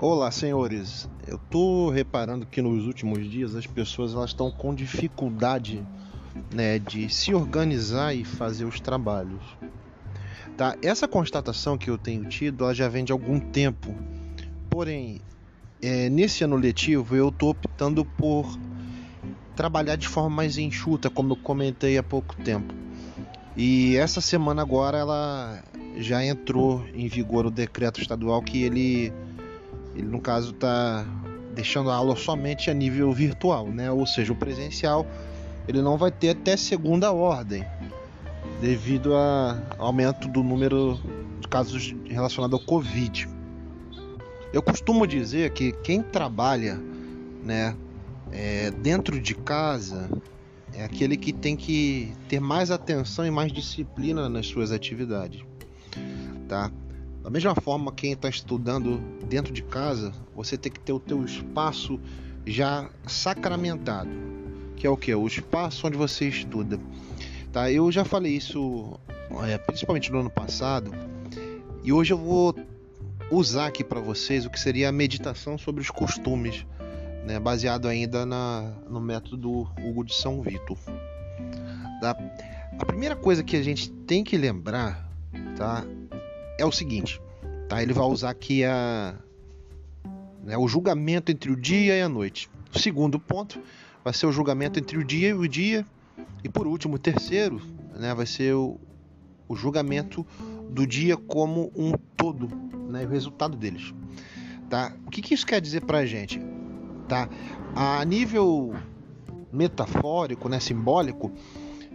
Olá, senhores. Eu tô reparando que nos últimos dias as pessoas elas estão com dificuldade, né, de se organizar e fazer os trabalhos. Tá? Essa constatação que eu tenho tido, ela já vem de algum tempo. Porém, é, nesse ano letivo eu tô optando por trabalhar de forma mais enxuta, como eu comentei há pouco tempo. E essa semana agora ela já entrou em vigor o decreto estadual que ele ele, no caso, está deixando a aula somente a nível virtual, né? Ou seja, o presencial ele não vai ter até segunda ordem, devido ao aumento do número de casos relacionados ao Covid. Eu costumo dizer que quem trabalha, né, é, dentro de casa é aquele que tem que ter mais atenção e mais disciplina nas suas atividades, tá? Da mesma forma, quem está estudando dentro de casa, você tem que ter o teu espaço já sacramentado, que é o que? O espaço onde você estuda. Tá? Eu já falei isso, é, principalmente no ano passado, e hoje eu vou usar aqui para vocês o que seria a meditação sobre os costumes, né, baseado ainda na, no método Hugo de São Vitor. Tá? A primeira coisa que a gente tem que lembrar, tá, é o seguinte, tá? Ele vai usar aqui a né, o julgamento entre o dia e a noite. O segundo ponto vai ser o julgamento entre o dia e o dia. E por último, o terceiro, né, vai ser o, o julgamento do dia como um todo, né, o resultado deles. Tá? O que, que isso quer dizer para a gente? Tá? A nível metafórico, né, simbólico,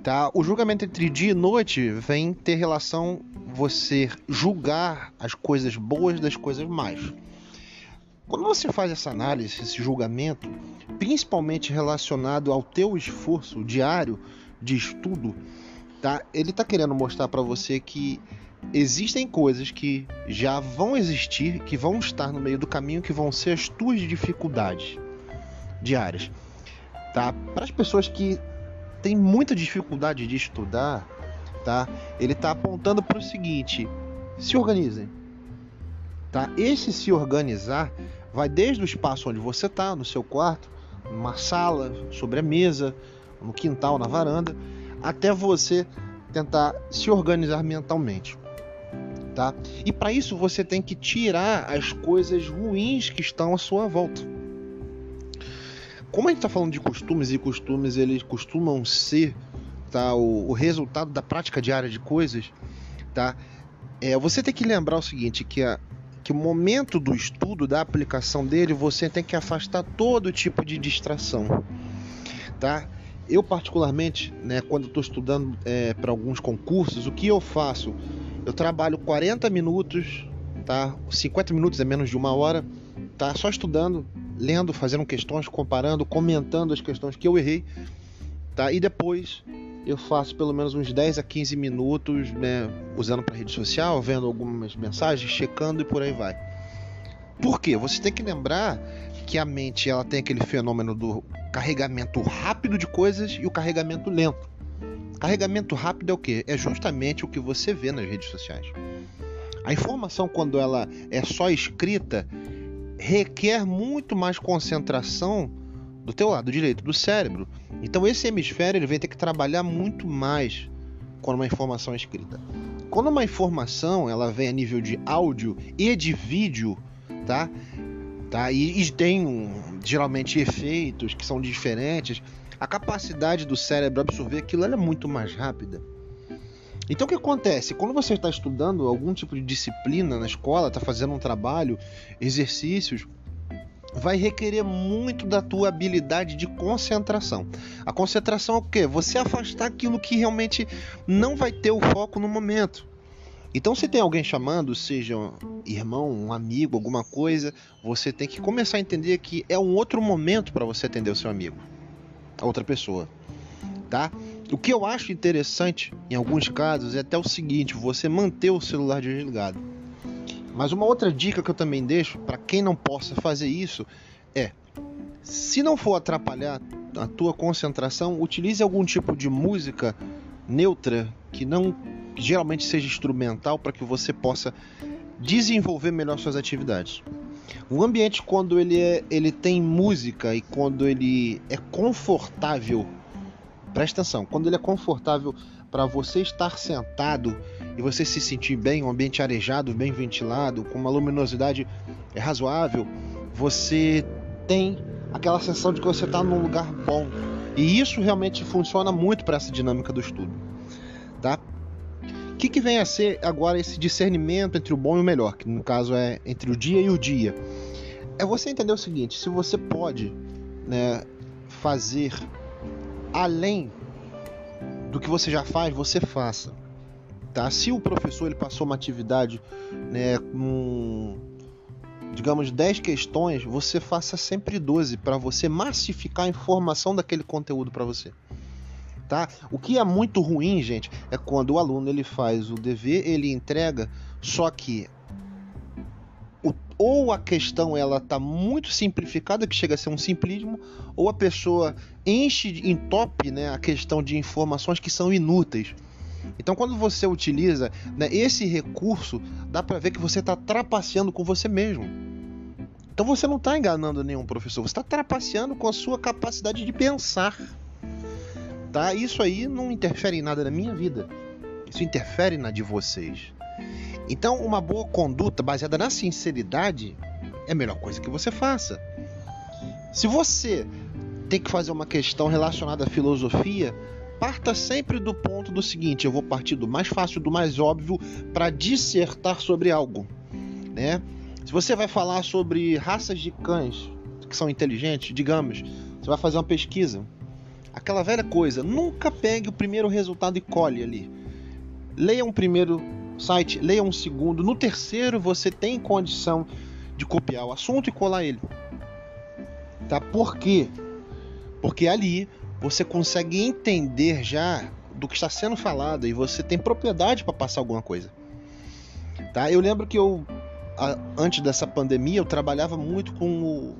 tá? o julgamento entre dia e noite vem ter relação você julgar as coisas boas das coisas más. Quando você faz essa análise, esse julgamento, principalmente relacionado ao teu esforço diário de estudo, tá? Ele está querendo mostrar para você que existem coisas que já vão existir, que vão estar no meio do caminho, que vão ser as tuas dificuldades diárias, tá? Para as pessoas que têm muita dificuldade de estudar, tá? Ele está apontando para o seguinte: se organizem, tá? Esse se organizar vai desde o espaço onde você está, no seu quarto, numa sala, sobre a mesa, no quintal, na varanda, até você tentar se organizar mentalmente, tá? E para isso você tem que tirar as coisas ruins que estão à sua volta. Como a gente está falando de costumes e costumes eles costumam ser tá? O, o resultado da prática diária de coisas, tá? É, você tem que lembrar o seguinte, que a, que o momento do estudo, da aplicação dele, você tem que afastar todo tipo de distração, tá? Eu particularmente, né, quando estou estudando é, para alguns concursos, o que eu faço? Eu trabalho 40 minutos, tá? 50 minutos é menos de uma hora, tá? Só estudando, lendo, fazendo questões, comparando, comentando as questões que eu errei, tá? E depois eu faço pelo menos uns 10 a 15 minutos, né, usando para rede social, vendo algumas mensagens, checando e por aí vai. Por quê? Você tem que lembrar que a mente ela tem aquele fenômeno do carregamento rápido de coisas e o carregamento lento. Carregamento rápido é o que? É justamente o que você vê nas redes sociais. A informação, quando ela é só escrita, requer muito mais concentração do teu lado direito do cérebro. Então esse hemisfério ele vai ter que trabalhar muito mais quando uma informação é escrita. Quando uma informação ela vem a nível de áudio e de vídeo, tá? Tá? E, e tem um, geralmente efeitos que são diferentes. A capacidade do cérebro absorver aquilo é muito mais rápida. Então o que acontece? Quando você está estudando algum tipo de disciplina na escola, está fazendo um trabalho, exercícios, vai requerer muito da tua habilidade de concentração. A concentração é o quê? Você afastar aquilo que realmente não vai ter o foco no momento. Então, se tem alguém chamando, seja um irmão, um amigo, alguma coisa, você tem que começar a entender que é um outro momento para você atender o seu amigo, a outra pessoa, tá? O que eu acho interessante em alguns casos é até o seguinte: você manter o celular desligado. Mas uma outra dica que eu também deixo para quem não possa fazer isso é: se não for atrapalhar a tua concentração, utilize algum tipo de música neutra que não geralmente seja instrumental para que você possa desenvolver melhor suas atividades. O ambiente quando ele é, ele tem música e quando ele é confortável, presta atenção, quando ele é confortável para você estar sentado e você se sentir bem, um ambiente arejado, bem ventilado, com uma luminosidade razoável, você tem aquela sensação de que você está num lugar bom. E isso realmente funciona muito para essa dinâmica do estudo, tá? O que, que vem a ser agora esse discernimento entre o bom e o melhor, que no caso é entre o dia e o dia? É você entender o seguinte: se você pode né, fazer além do que você já faz, você faça. Tá? Se o professor ele passou uma atividade né, com, digamos, 10 questões, você faça sempre 12 para você massificar a informação daquele conteúdo para você. Tá? O que é muito ruim, gente, é quando o aluno ele faz o dever, ele entrega, só que ou a questão ela tá muito simplificada, que chega a ser um simplismo, ou a pessoa enche, entope né, a questão de informações que são inúteis. Então, quando você utiliza né, esse recurso, dá para ver que você está trapaceando com você mesmo. Então, você não está enganando nenhum professor, você está trapaceando com a sua capacidade de pensar. Tá? Isso aí não interfere em nada na minha vida. Isso interfere na de vocês. Então, uma boa conduta baseada na sinceridade é a melhor coisa que você faça. Se você tem que fazer uma questão relacionada à filosofia, parta sempre do ponto do seguinte: eu vou partir do mais fácil, do mais óbvio, para dissertar sobre algo. Né? Se você vai falar sobre raças de cães que são inteligentes, digamos, você vai fazer uma pesquisa. Aquela velha coisa, nunca pegue o primeiro resultado e colhe ali. Leia um primeiro site, leia um segundo. No terceiro, você tem condição de copiar o assunto e colar ele. Tá? Por quê? Porque ali você consegue entender já do que está sendo falado e você tem propriedade para passar alguma coisa. Tá? Eu lembro que eu antes dessa pandemia eu trabalhava muito com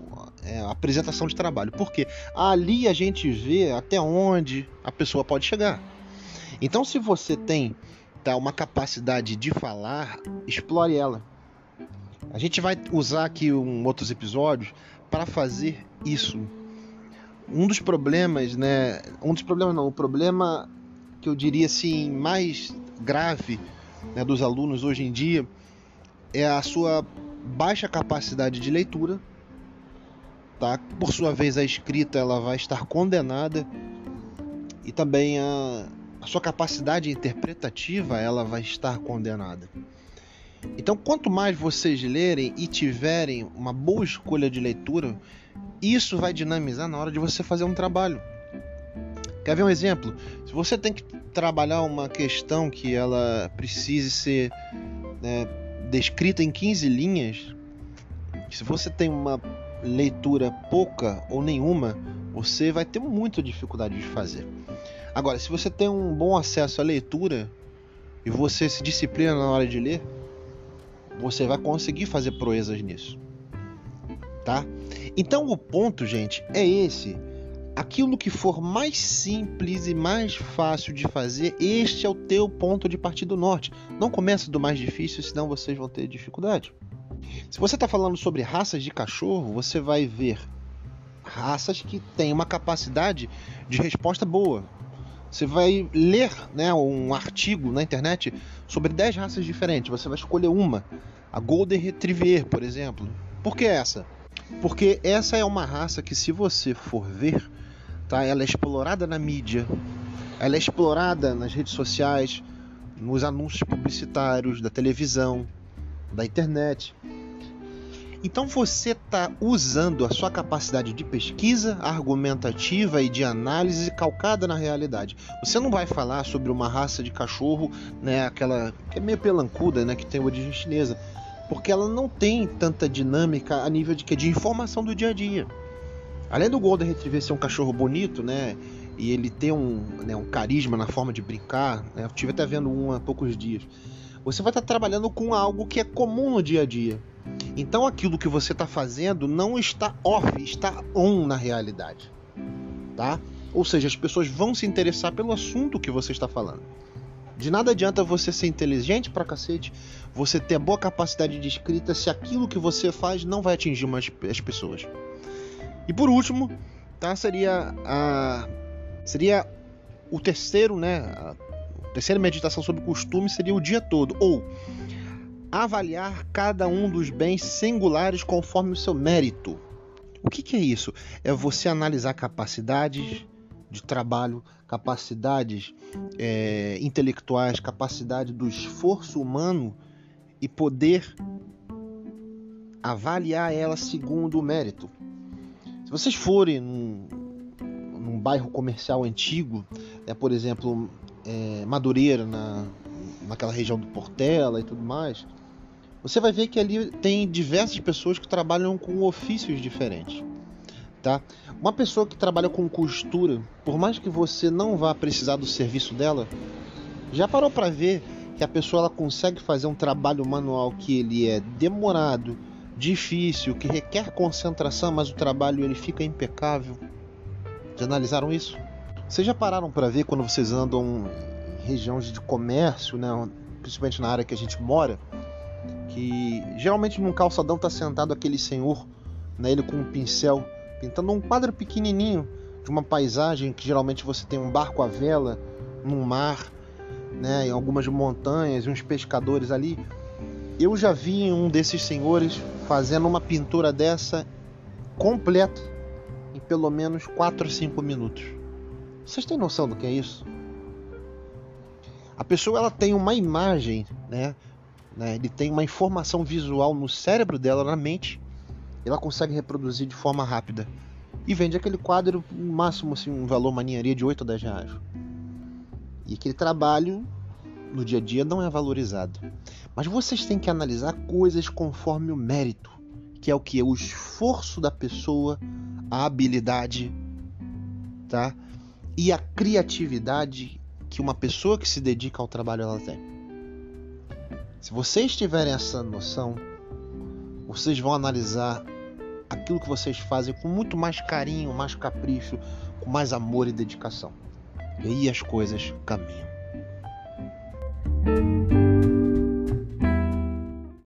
é, apresentação de trabalho, porque ali a gente vê até onde a pessoa pode chegar. Então, se você tem tá, uma capacidade de falar, explore ela. A gente vai usar aqui um, outros episódios para fazer isso um dos problemas, né? Um dos problemas não, o problema que eu diria assim mais grave né, dos alunos hoje em dia é a sua baixa capacidade de leitura, tá? Por sua vez a escrita ela vai estar condenada e também a, a sua capacidade interpretativa ela vai estar condenada. Então, quanto mais vocês lerem e tiverem uma boa escolha de leitura, isso vai dinamizar na hora de você fazer um trabalho. Quer ver um exemplo? Se você tem que trabalhar uma questão que ela precise ser né, descrita em 15 linhas, se você tem uma leitura pouca ou nenhuma, você vai ter muita dificuldade de fazer. Agora, se você tem um bom acesso à leitura e você se disciplina na hora de ler, você vai conseguir fazer proezas nisso. Tá? Então o ponto, gente, é esse. Aquilo que for mais simples e mais fácil de fazer, este é o teu ponto de partida norte. Não comece do mais difícil, senão vocês vão ter dificuldade. Se você está falando sobre raças de cachorro, você vai ver raças que têm uma capacidade de resposta boa. Você vai ler né, um artigo na internet sobre 10 raças diferentes. Você vai escolher uma. A Golden Retriever, por exemplo. Por que essa? Porque essa é uma raça que, se você for ver, tá, ela é explorada na mídia, ela é explorada nas redes sociais, nos anúncios publicitários, da televisão, da internet. Então você está usando a sua capacidade de pesquisa argumentativa e de análise calcada na realidade. Você não vai falar sobre uma raça de cachorro, né, aquela que é meio pelancuda, né, que tem origem chinesa porque ela não tem tanta dinâmica a nível de que de informação do dia a dia. Além do Golden Retriever ser um cachorro bonito, né, e ele ter um, né, um carisma na forma de brincar, né, eu tive até vendo um há poucos dias. Você vai estar trabalhando com algo que é comum no dia a dia. Então aquilo que você está fazendo não está off, está on na realidade, tá? Ou seja, as pessoas vão se interessar pelo assunto que você está falando. De nada adianta você ser inteligente pra cacete, você ter boa capacidade de escrita, se aquilo que você faz não vai atingir mais as pessoas. E por último, tá, seria a seria o terceiro, né, a terceira meditação sobre costume seria o dia todo ou avaliar cada um dos bens singulares conforme o seu mérito. O que, que é isso? É você analisar capacidades de trabalho, capacidades é, intelectuais, capacidade do esforço humano e poder avaliar ela segundo o mérito. Se vocês forem num, num bairro comercial antigo, né, por exemplo, é, Madureira, na, naquela região do Portela e tudo mais, você vai ver que ali tem diversas pessoas que trabalham com ofícios diferentes. Tá? Uma pessoa que trabalha com costura, por mais que você não vá precisar do serviço dela, já parou para ver que a pessoa ela consegue fazer um trabalho manual que ele é demorado, difícil, que requer concentração, mas o trabalho ele fica impecável. Já analisaram isso? Vocês já pararam para ver quando vocês andam em regiões de comércio, né, principalmente na área que a gente mora, que geralmente num calçadão tá sentado aquele senhor, né, ele com um pincel, pintando um quadro pequenininho de uma paisagem que geralmente você tem um barco à vela num mar, né, em algumas montanhas, uns pescadores ali. Eu já vi um desses senhores fazendo uma pintura dessa completa em pelo menos 4 a 5 minutos. Vocês têm noção do que é isso? A pessoa ela tem uma imagem, né, né? Ele tem uma informação visual no cérebro dela, na mente, ela consegue reproduzir de forma rápida. E vende aquele quadro, no máximo assim, um valor maninharia de 8 ou 10 reais. E aquele trabalho no dia a dia não é valorizado. Mas vocês têm que analisar coisas conforme o mérito, que é o que? O esforço da pessoa, a habilidade, tá? E a criatividade que uma pessoa que se dedica ao trabalho ela tem. Se vocês tiverem essa noção, vocês vão analisar aquilo que vocês fazem com muito mais carinho, mais capricho, com mais amor e dedicação. E aí as coisas caminham.